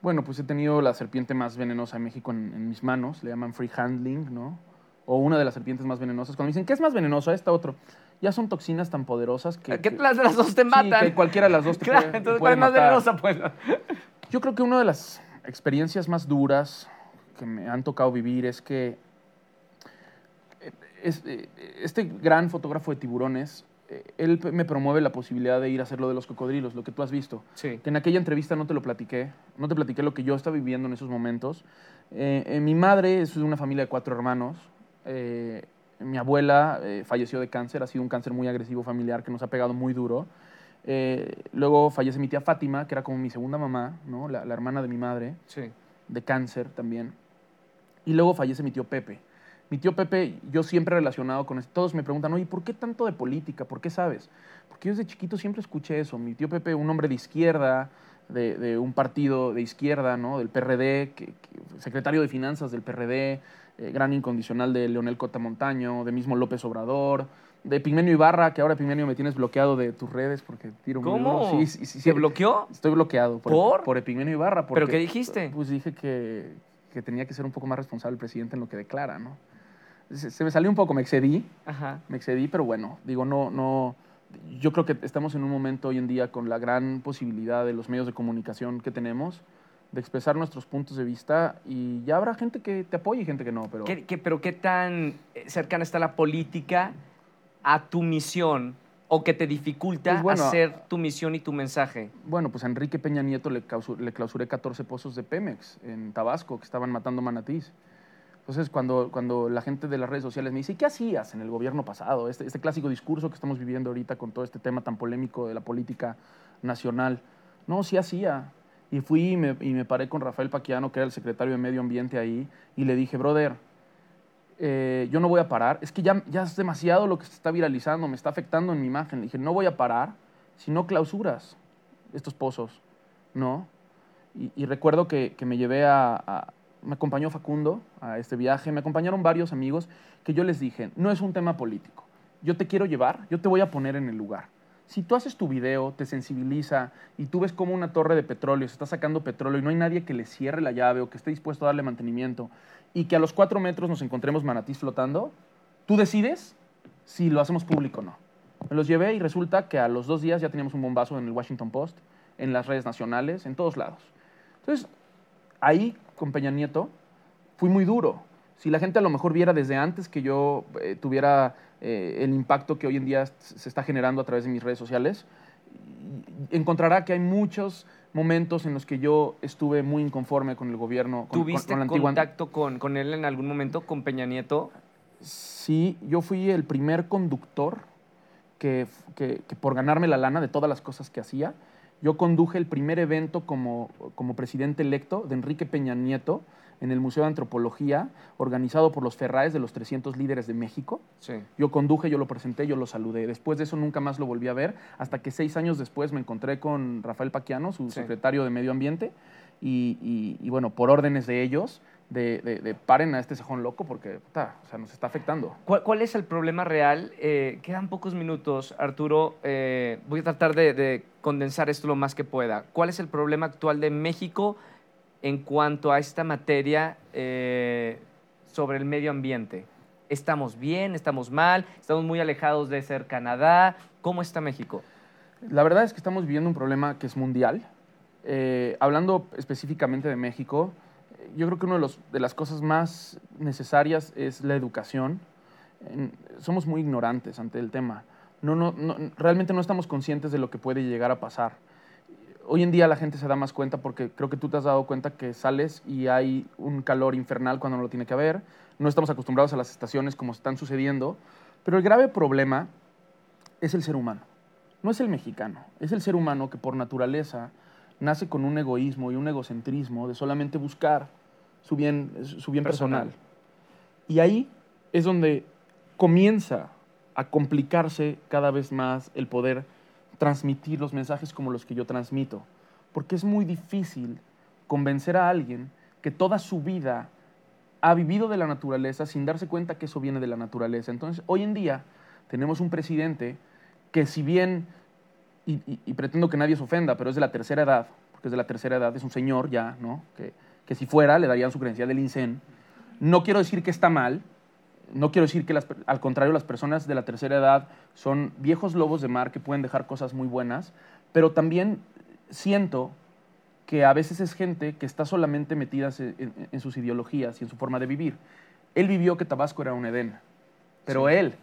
Bueno, pues he tenido la serpiente más venenosa de México en, en mis manos, le llaman free handling, ¿no? O una de las serpientes más venenosas. Cuando me dicen, ¿qué es más venenoso? Esta otro. Ya son toxinas tan poderosas que... ¿Qué las de las dos te sí, matan? que cualquiera de las dos te claro, puede, entonces, puede ¿cuál es más matar. venenosa? Pues? Yo creo que una de las experiencias más duras que me han tocado vivir es que eh, eh, este gran fotógrafo de tiburones, eh, él me promueve la posibilidad de ir a hacer lo de los cocodrilos, lo que tú has visto. Sí. Que en aquella entrevista no te lo platiqué, no te platiqué lo que yo estaba viviendo en esos momentos. Eh, eh, mi madre es de una familia de cuatro hermanos. Eh, mi abuela eh, falleció de cáncer, ha sido un cáncer muy agresivo familiar que nos ha pegado muy duro. Eh, luego fallece mi tía Fátima, que era como mi segunda mamá, ¿no? la, la hermana de mi madre, Sí. de cáncer también. Y luego fallece mi tío Pepe. Mi tío Pepe, yo siempre relacionado con esto, todos me preguntan, oye, ¿por qué tanto de política? ¿Por qué sabes? Porque yo desde chiquito siempre escuché eso. Mi tío Pepe, un hombre de izquierda, de, de un partido de izquierda, ¿no? Del PRD, que- que- secretario de Finanzas del PRD, eh, gran incondicional de Leonel Cota Montaño, de mismo López Obrador, de Pigmenio Ibarra, que ahora Pigmenio me tienes bloqueado de tus redes porque tiro muy ¿Cómo? duro. Sí, sí, sí, ¿Se sí. bloqueó? Estoy bloqueado por, ¿Por? por Epigmenio Ibarra. ¿Pero porque, qué dijiste? Pues dije que, que tenía que ser un poco más responsable el presidente en lo que declara, ¿no? Se, se me salió un poco, me excedí, Ajá. me excedí, pero bueno, digo, no, no, yo creo que estamos en un momento hoy en día con la gran posibilidad de los medios de comunicación que tenemos de expresar nuestros puntos de vista y ya habrá gente que te apoye y gente que no, pero... ¿Qué, qué- pero qué tan eh, cercana está la política a tu misión o que te dificulta Pues bueno, hacer tu misión y tu mensaje? Bueno, pues a Enrique Peña Nieto le, causu- le clausuré 14 pozos de Pemex en Tabasco que estaban matando manatís. Entonces, cuando, cuando la gente de las redes sociales me dice, ¿y qué hacías en el gobierno pasado? Este, este clásico discurso que estamos viviendo ahorita con todo este tema tan polémico de la política nacional. No, sí hacía. Y fui y me, paré con Rafael Paquiano, que era el secretario de Medio Ambiente ahí, y le dije, brother, eh, yo no voy a parar. Es que ya, ya es demasiado lo que se está viralizando, me está afectando en mi imagen. Le dije, no voy a parar si no clausuras estos pozos, ¿no? Y, recuerdo que, que me llevé a, a- Me acompañó Facundo a este viaje, me acompañaron varios amigos que yo les dije, no es un tema político, yo te quiero llevar, yo te voy a poner en el lugar. Si tú haces tu video, te sensibiliza y tú ves como una torre de petróleo se está sacando petróleo y no hay nadie que le cierre la llave o que esté dispuesto a darle mantenimiento y que a los cuatro metros nos encontremos manatís flotando, tú decides si lo hacemos público o no. Me los llevé y resulta que a los dos días ya teníamos un bombazo en el Washington Post, en las redes nacionales, en todos lados. Entonces, ahí con Peña Nieto fui muy duro. Si la gente a lo mejor viera desde antes que yo eh, tuviera eh, el impacto que hoy en día se está generando a través de mis redes sociales, encontrará que hay muchos momentos en los que yo estuve muy inconforme con el gobierno. Con, ¿Tuviste con, contacto con, con, él en algún momento, con Peña Nieto? Sí, yo fui el primer conductor que, que, que, por ganarme la lana de todas las cosas que hacía, yo conduje el primer evento como, como presidente electo de Enrique Peña Nieto en el Museo de Antropología, organizado por los Ferraes de los 300 líderes de México. Sí. Yo conduje, yo lo presenté, yo lo saludé. Después de eso nunca más lo volví a ver, hasta que seis años después me encontré con Rafael Paquiano, su Sí. secretario de Medio Ambiente, y, y- y bueno, por órdenes de ellos, de, de- de paren a este cejón loco porque puta, o sea, nos está afectando. ¿Cuál, cuál es el problema real? Eh, quedan pocos minutos, Arturo. eh, voy a tratar de, de condensar esto lo más que pueda. ¿Cuál es el problema actual de México en cuanto a esta materia eh, sobre el medio ambiente? ¿Estamos bien? ¿Estamos mal? ¿Estamos muy alejados de ser Canadá? ¿Cómo está México? La verdad es que estamos viviendo un problema que es mundial. Eh, hablando específicamente de México, yo creo que una de, los- de las cosas más necesarias es la educación. Somos muy ignorantes ante el tema. No, no, no- realmente no estamos conscientes de lo que puede llegar a pasar. Hoy en día la gente se da más cuenta porque creo que tú te has dado cuenta que sales y hay un calor infernal cuando no lo tiene que haber. No estamos acostumbrados a las estaciones como están sucediendo. Pero el grave problema es el ser humano. No es el mexicano, es el ser humano que por naturaleza nace con un egoísmo y un egocentrismo de solamente buscar su bien, su bien personal. Personal. Y ahí es donde comienza a complicarse cada vez más el poder transmitir los mensajes como los que yo transmito. Porque es muy difícil convencer a alguien que toda su vida ha vivido de la naturaleza sin darse cuenta que eso viene de la naturaleza. Entonces, hoy en día tenemos un presidente que si bien, y, pretendo que nadie se ofenda, pero es de la tercera edad, porque es de la tercera edad, es un señor ya, ¿no? Que, que si fuera le darían su credencial del INSEN. No quiero decir que está mal, no quiero decir que las al contrario las personas de la tercera edad son viejos lobos de mar que pueden dejar cosas muy buenas, pero también siento que a veces es gente que está solamente metida en, en- en sus ideologías y en su forma de vivir. Él vivió que Tabasco era un Edén, pero Sí. él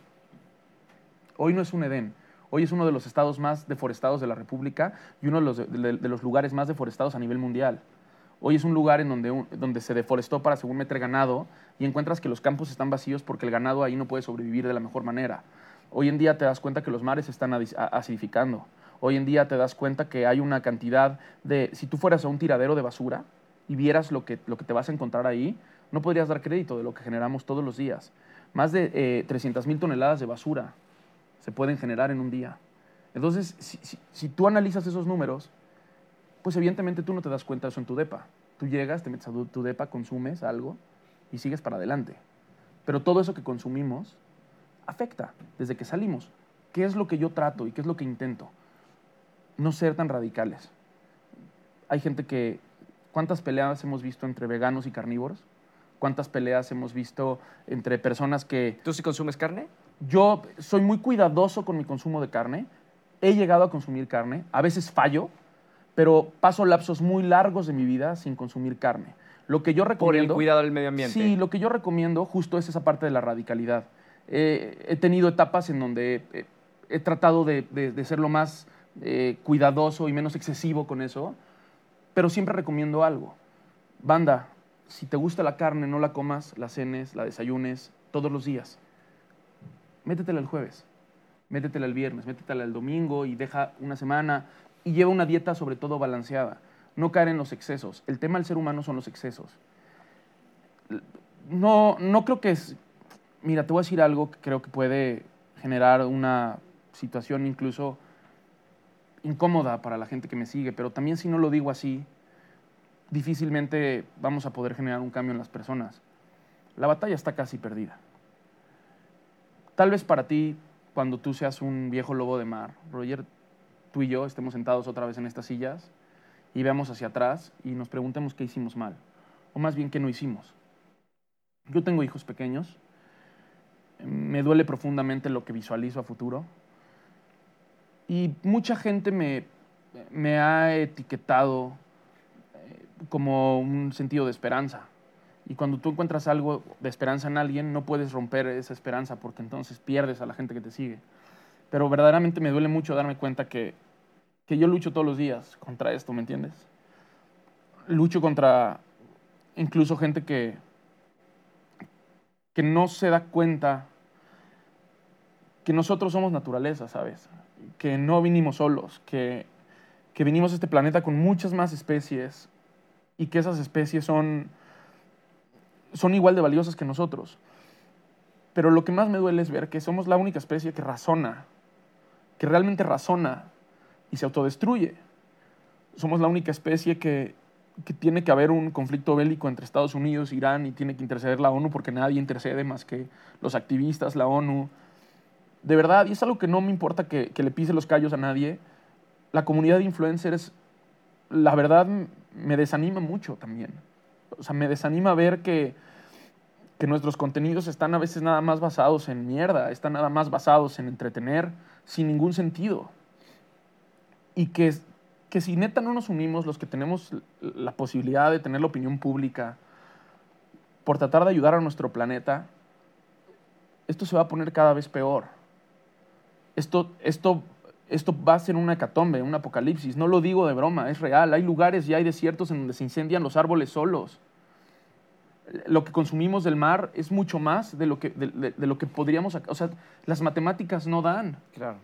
hoy no es un Edén. Hoy es uno de los estados más deforestados de la República y uno de los, de- de los lugares más deforestados a nivel mundial. Hoy es un lugar en donde, donde se deforestó para, según meter ganado, y encuentras que los campos están vacíos porque el ganado ahí no puede sobrevivir de la mejor manera. Hoy en día te das cuenta que los mares están acidificando. Hoy en día te das cuenta que hay una cantidad de... Si tú fueras a un tiradero de basura y vieras lo que, lo que te vas a encontrar ahí, no podrías dar crédito de lo que generamos todos los días. Más de eh, 300 mil toneladas de basura se pueden generar en un día. Entonces, si tú analizas esos números, pues evidentemente tú no te das cuenta de eso en tu depa. Tú llegas, te metes a tu, depa, consumes algo y sigues para adelante. Pero todo eso que consumimos afecta desde que salimos. ¿Qué es lo que yo trato y qué es lo que intento? No ser tan radicales. Hay gente que... ¿Cuántas peleas hemos visto entre veganos y carnívoros? ¿Cuántas peleas hemos visto entre personas que ¿Tú sí consumes carne? yo soy muy cuidadoso con mi consumo de carne. He llegado a consumir carne. A veces fallo, pero paso lapsos muy largos de mi vida sin consumir carne. Lo que yo Por el recomiendo... cuidado del medio ambiente. Sí, lo que yo recomiendo justo es esa parte de la radicalidad. Eh, he tenido etapas en donde eh, he tratado de, de- de ser lo más eh, cuidadoso y menos excesivo con eso, pero siempre recomiendo algo. Banda, si te gusta la carne, no la comas, la cenes, la desayunes todos los días. Métetela el jueves, métetela el viernes, métetela el domingo y deja una semana y lleva una dieta sobre todo balanceada. No caer en los excesos. El tema del ser humano son los excesos no, no creo que es... Mira, te voy a decir algo que creo que puede generar una situación incluso incómoda para la gente que me sigue, pero también si no lo digo así, difícilmente vamos a poder generar un cambio en las personas. La batalla está casi perdida. Tal vez para ti, cuando tú seas un viejo lobo de mar, Roger, tú y yo estemos sentados otra vez en estas sillas y veamos hacia atrás y nos preguntemos qué hicimos mal, o más bien qué no hicimos. Yo tengo hijos pequeños, me duele profundamente lo que visualizo a futuro. Y mucha gente me, me ha etiquetado eh, como un sentido de esperanza. Y cuando tú encuentras algo de esperanza en alguien, no puedes romper esa esperanza porque entonces pierdes a la gente que te sigue. Pero verdaderamente me duele mucho darme cuenta que, que yo lucho todos los días contra esto, ¿me entiendes? Lucho contra incluso gente que, que no se da cuenta que nosotros somos naturaleza, ¿sabes? Que no vinimos solos, que, que vinimos a este planeta con muchas más especies y que esas especies son, son igual de valiosas que nosotros. Pero lo que más me duele es ver que somos la única especie que razona, que realmente razona y se autodestruye. Somos la única especie que, que tiene que haber un conflicto bélico entre Estados Unidos Irán y tiene que interceder la ONU porque nadie intercede más que los activistas, la ONU. De verdad, y es algo que no me importa que, que le pise los callos a nadie, la comunidad de influencers, la verdad, me desanima mucho también. O sea, me desanima ver que, que nuestros contenidos están a veces nada más basados en mierda, están nada más basados en entretener sin ningún sentido. Y que que si neta no nos unimos, los que tenemos la posibilidad de tener la opinión pública, por tratar de ayudar a nuestro planeta, esto se va a poner cada vez peor. Esto, esto, esto va a ser una hecatombe, un apocalipsis. No lo digo de broma, es real. Hay lugares y hay desiertos en donde se incendian los árboles solos. Lo que consumimos del mar es mucho más de lo que, de, de, de lo que podríamos... O sea, las matemáticas no dan. Claro.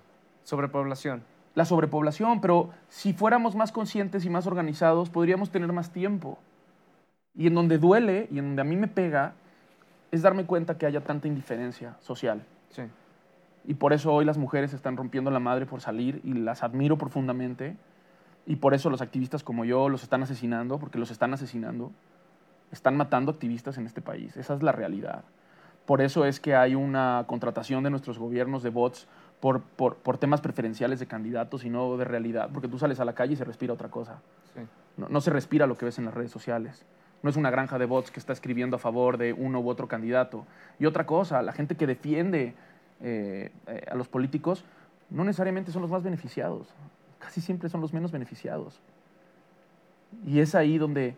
Sobrepoblación la sobrepoblación, pero si fuéramos más conscientes y más organizados, podríamos tener más tiempo. Y en donde duele y en donde a mí me pega es darme cuenta que haya tanta indiferencia social. Sí. Y por eso hoy las mujeres están rompiendo la madre por salir y las admiro profundamente. Y por eso los activistas como yo los están asesinando, porque los están asesinando. Están matando activistas en este país. Esa es la realidad. Por eso es que hay una contratación de nuestros gobiernos de bots por, por, por, temas preferenciales de candidatos y no de realidad, porque tú sales a la calle y se respira otra cosa. Sí. No, no, se respira lo que ves en las redes sociales. No es una granja de bots que está escribiendo a favor de uno u otro candidato. Y otra cosa, la gente que defiende eh, eh, a los políticos no necesariamente son los más beneficiados, casi siempre son los menos beneficiados. Y es ahí donde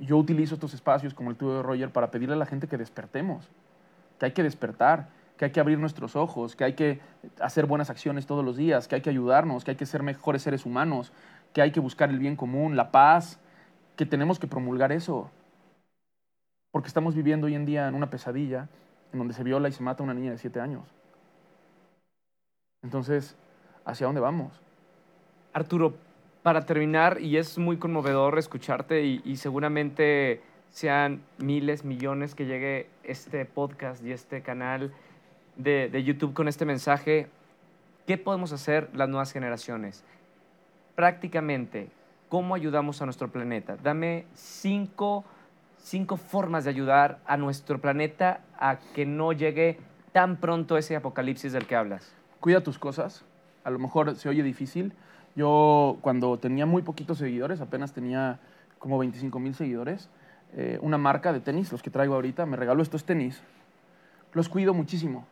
yo utilizo estos espacios como el tuyo de Roger para pedirle a la gente que despertemos, que hay que despertar que hay que abrir nuestros ojos, que hay que hacer buenas acciones todos los días, que hay que ayudarnos, que hay que ser mejores seres humanos, que hay que buscar el bien común, la paz, que tenemos que promulgar eso. Porque estamos viviendo hoy en día en una pesadilla en donde se viola y se mata a una niña de siete años. Entonces, ¿hacia dónde vamos? Arturo, para terminar, y es muy conmovedor escucharte y, seguramente sean miles, millones que llegue este podcast y este canal de, de, YouTube con este mensaje, ¿qué podemos hacer las nuevas generaciones? Prácticamente, ¿cómo ayudamos a nuestro planeta? Dame cinco, cinco formas de ayudar a nuestro planeta a que no llegue tan pronto ese apocalipsis del que hablas. Cuida tus cosas. A lo mejor se oye difícil. Yo cuando tenía muy poquitos seguidores, apenas tenía como 25 mil seguidores, eh, una marca de tenis, los que traigo ahorita, me regaló estos tenis. Los cuido muchísimo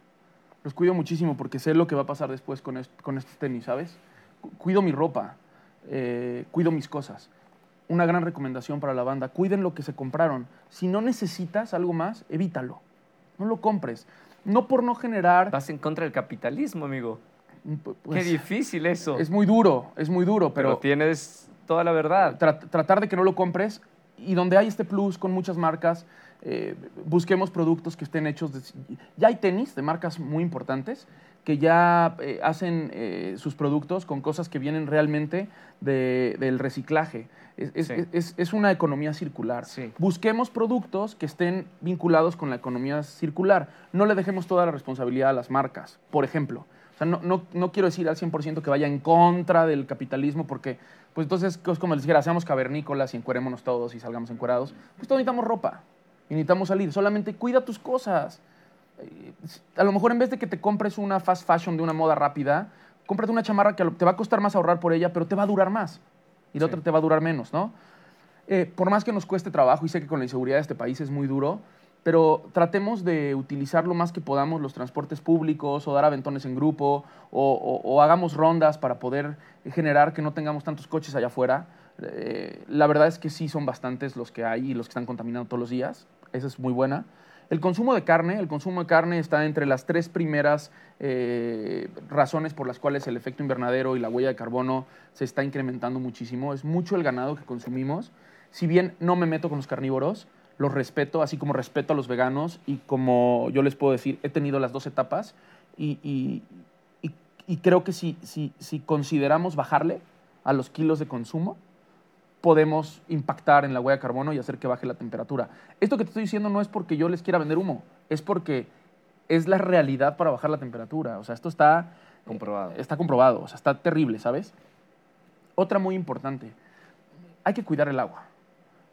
los cuido muchísimo porque sé lo que va a pasar después con, con estos tenis, ¿sabes? Cuido mi ropa, eh, cuido mis cosas. Una gran recomendación para la banda, cuiden lo que se compraron. Si no necesitas algo más, evítalo. No lo compres. No por no generar... Vas en contra del capitalismo, amigo. Pues, Qué difícil eso. Es muy duro, es muy duro, pero... Pero tienes toda la verdad. Tra tratar de que no lo compres y donde hay este plus con muchas marcas, eh, busquemos productos que estén hechos de... Ya hay tenis de marcas muy importantes que ya eh, hacen eh, sus productos con cosas que vienen realmente de, del reciclaje. Es, es, sí. es, es, una economía circular. Sí. Busquemos productos que estén vinculados con la economía circular. No le dejemos toda la responsabilidad a las marcas. Por ejemplo, o sea, no, no, no quiero decir al 100% que vaya en contra del capitalismo porque pues entonces es como les dijera, seamos cavernícolas y encuerémonos todos y salgamos encuerados. Pues todos necesitamos ropa y necesitamos salir. Solamente cuida tus cosas. A lo mejor en vez de que te compres una fast fashion de una moda rápida, cómprate una chamarra que te va a costar más ahorrar por ella, pero te va a durar más. Y la sí. otra te va a durar menos, ¿no? Eh, por más que nos cueste trabajo, y sé que con la inseguridad de este país es muy duro, pero tratemos de utilizar lo más que podamos los transportes públicos o dar aventones en grupo o, hagamos rondas para poder generar que no tengamos tantos coches allá afuera. Eh, la verdad es que sí son bastantes los que hay y los que están contaminando todos los días. Esa es muy buena. El consumo de carne, el consumo de carne está entre las tres primeras eh, razones por las cuales el efecto invernadero y la huella de carbono se está incrementando muchísimo. Es mucho el ganado que consumimos. Si bien no me meto con los carnívoros, los respeto, así como respeto a los veganos y como yo les puedo decir, he tenido las dos etapas y, y- y- y creo que si, si, si consideramos bajarle a los kilos de consumo, podemos impactar en la huella de carbono y hacer que baje la temperatura. Esto que te estoy diciendo no es porque yo les quiera vender humo, es porque es la realidad para bajar la temperatura. O sea, esto está Comprobado. Está comprobado, o sea, está terrible, ¿sabes? Otra muy importante, hay que cuidar el agua.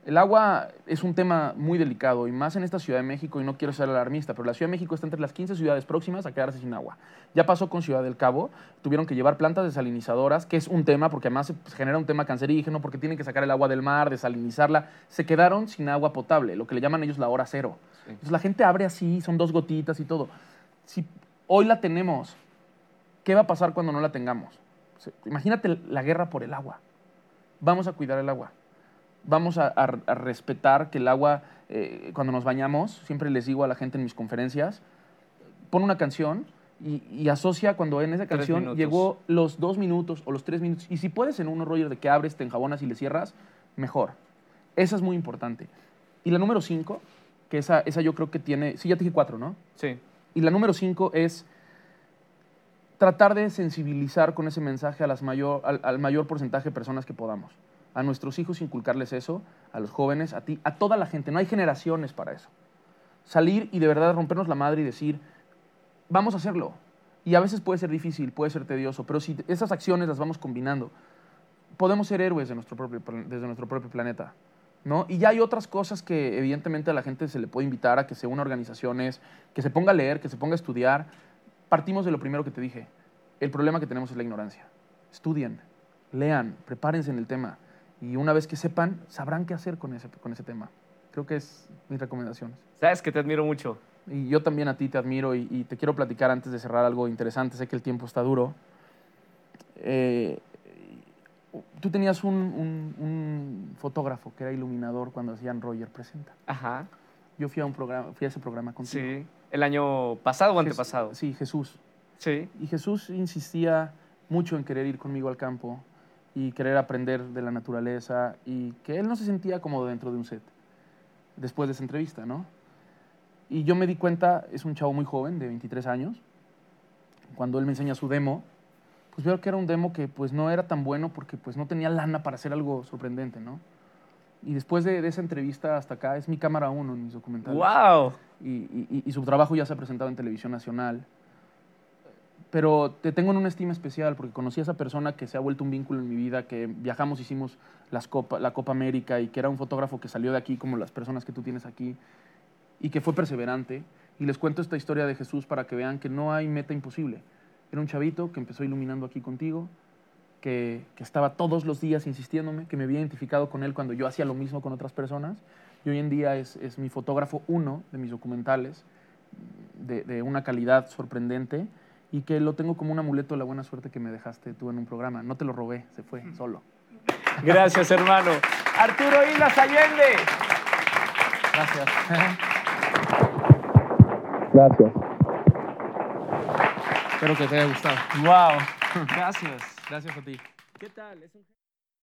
El agua es un tema muy delicado y más en esta Ciudad de México, y no quiero ser alarmista, pero la Ciudad de México está entre las 15 ciudades próximas a quedarse sin agua. Ya pasó con Ciudad del Cabo, tuvieron que llevar plantas desalinizadoras, que es un tema, porque además se pues, genera un tema cancerígeno, porque tienen que sacar el agua del mar, desalinizarla. Se quedaron sin agua potable, lo que le llaman ellos la hora cero. Entonces la gente abre así, son dos gotitas y todo. Si hoy la tenemos, ¿qué va a pasar cuando no la tengamos? Imagínate la guerra por el agua. Vamos a cuidar el agua. Vamos a, a- a respetar que el agua, eh, cuando nos bañamos, siempre les digo a la gente en mis conferencias, pon una canción y, y asocia cuando en esa canción llegó los dos minutos o los tres minutos. Y si puedes en uno, Roger, de que abres, te enjabonas y le cierras, mejor. Esa es muy importante. Y la número cinco, que esa, esa yo creo que tiene, sí, ya te dije cuatro, ¿no? Sí. Y la número cinco es tratar de sensibilizar con ese mensaje a las mayor, al, al mayor porcentaje de personas que podamos. A nuestros hijos inculcarles eso, a los jóvenes, a ti, a toda la gente. No hay generaciones para eso. Salir y de verdad rompernos la madre y decir, vamos a hacerlo. Y a veces puede ser difícil, puede ser tedioso, pero si esas acciones las vamos combinando, podemos ser héroes de nuestro propio, desde nuestro propio planeta. ¿no? Y ya hay otras cosas que evidentemente a la gente se le puede invitar a que se una a organizaciones, que se ponga a leer, que se ponga a estudiar. Partimos de lo primero que te dije. El problema que tenemos es la ignorancia. Estudien, lean, prepárense en el tema. Y una vez que sepan, sabrán qué hacer con ese, con ese tema. Creo que es mis recomendaciones. Sabes que te admiro mucho. Y yo también a ti te admiro y, y te quiero platicar antes de cerrar algo interesante. Sé que el tiempo está duro. Eh, tú tenías un, un- un fotógrafo que era iluminador cuando hacían Roger Presenta. Ajá. Yo fui a, un programa, fui a ese programa contigo. Sí. El año pasado o Jes- antepasado. Sí, Jesús. Sí. Y Jesús insistía mucho en querer ir conmigo al campo y querer aprender de la naturaleza y que él no se sentía cómodo dentro de un set después de esa entrevista, ¿no? Y yo me di cuenta, es un chavo muy joven, de 23 años, cuando él me enseña su demo, pues veo que era un demo que pues no era tan bueno porque pues no tenía lana para hacer algo sorprendente, ¿no? Y después de, de esa entrevista hasta acá, es mi cámara uno en mis documentales ¡Wow! y, y- y su trabajo ya se ha presentado en televisión nacional. Pero te tengo en una estima especial porque conocí a esa persona que se ha vuelto un vínculo en mi vida, que viajamos, hicimos la Copa América y que era un fotógrafo que salió de aquí como las personas que tú tienes aquí y que fue perseverante. Y les cuento esta historia de Jesús para que vean que no hay meta imposible. Era un chavito que empezó iluminando aquí contigo, que, que estaba todos los días insistiéndome, que me había identificado con él cuando yo hacía lo mismo con otras personas. Y hoy en día es, es mi fotógrafo uno de mis documentales, de una calidad sorprendente, y que lo tengo como un amuleto de la buena suerte que me dejaste tú en un programa. No te lo robé, se fue solo. Gracias, hermano. Arturo Islas Allende. Gracias. Gracias. Espero que te haya gustado. ¡Wow! Gracias. Gracias a ti. ¿Qué tal? Es un-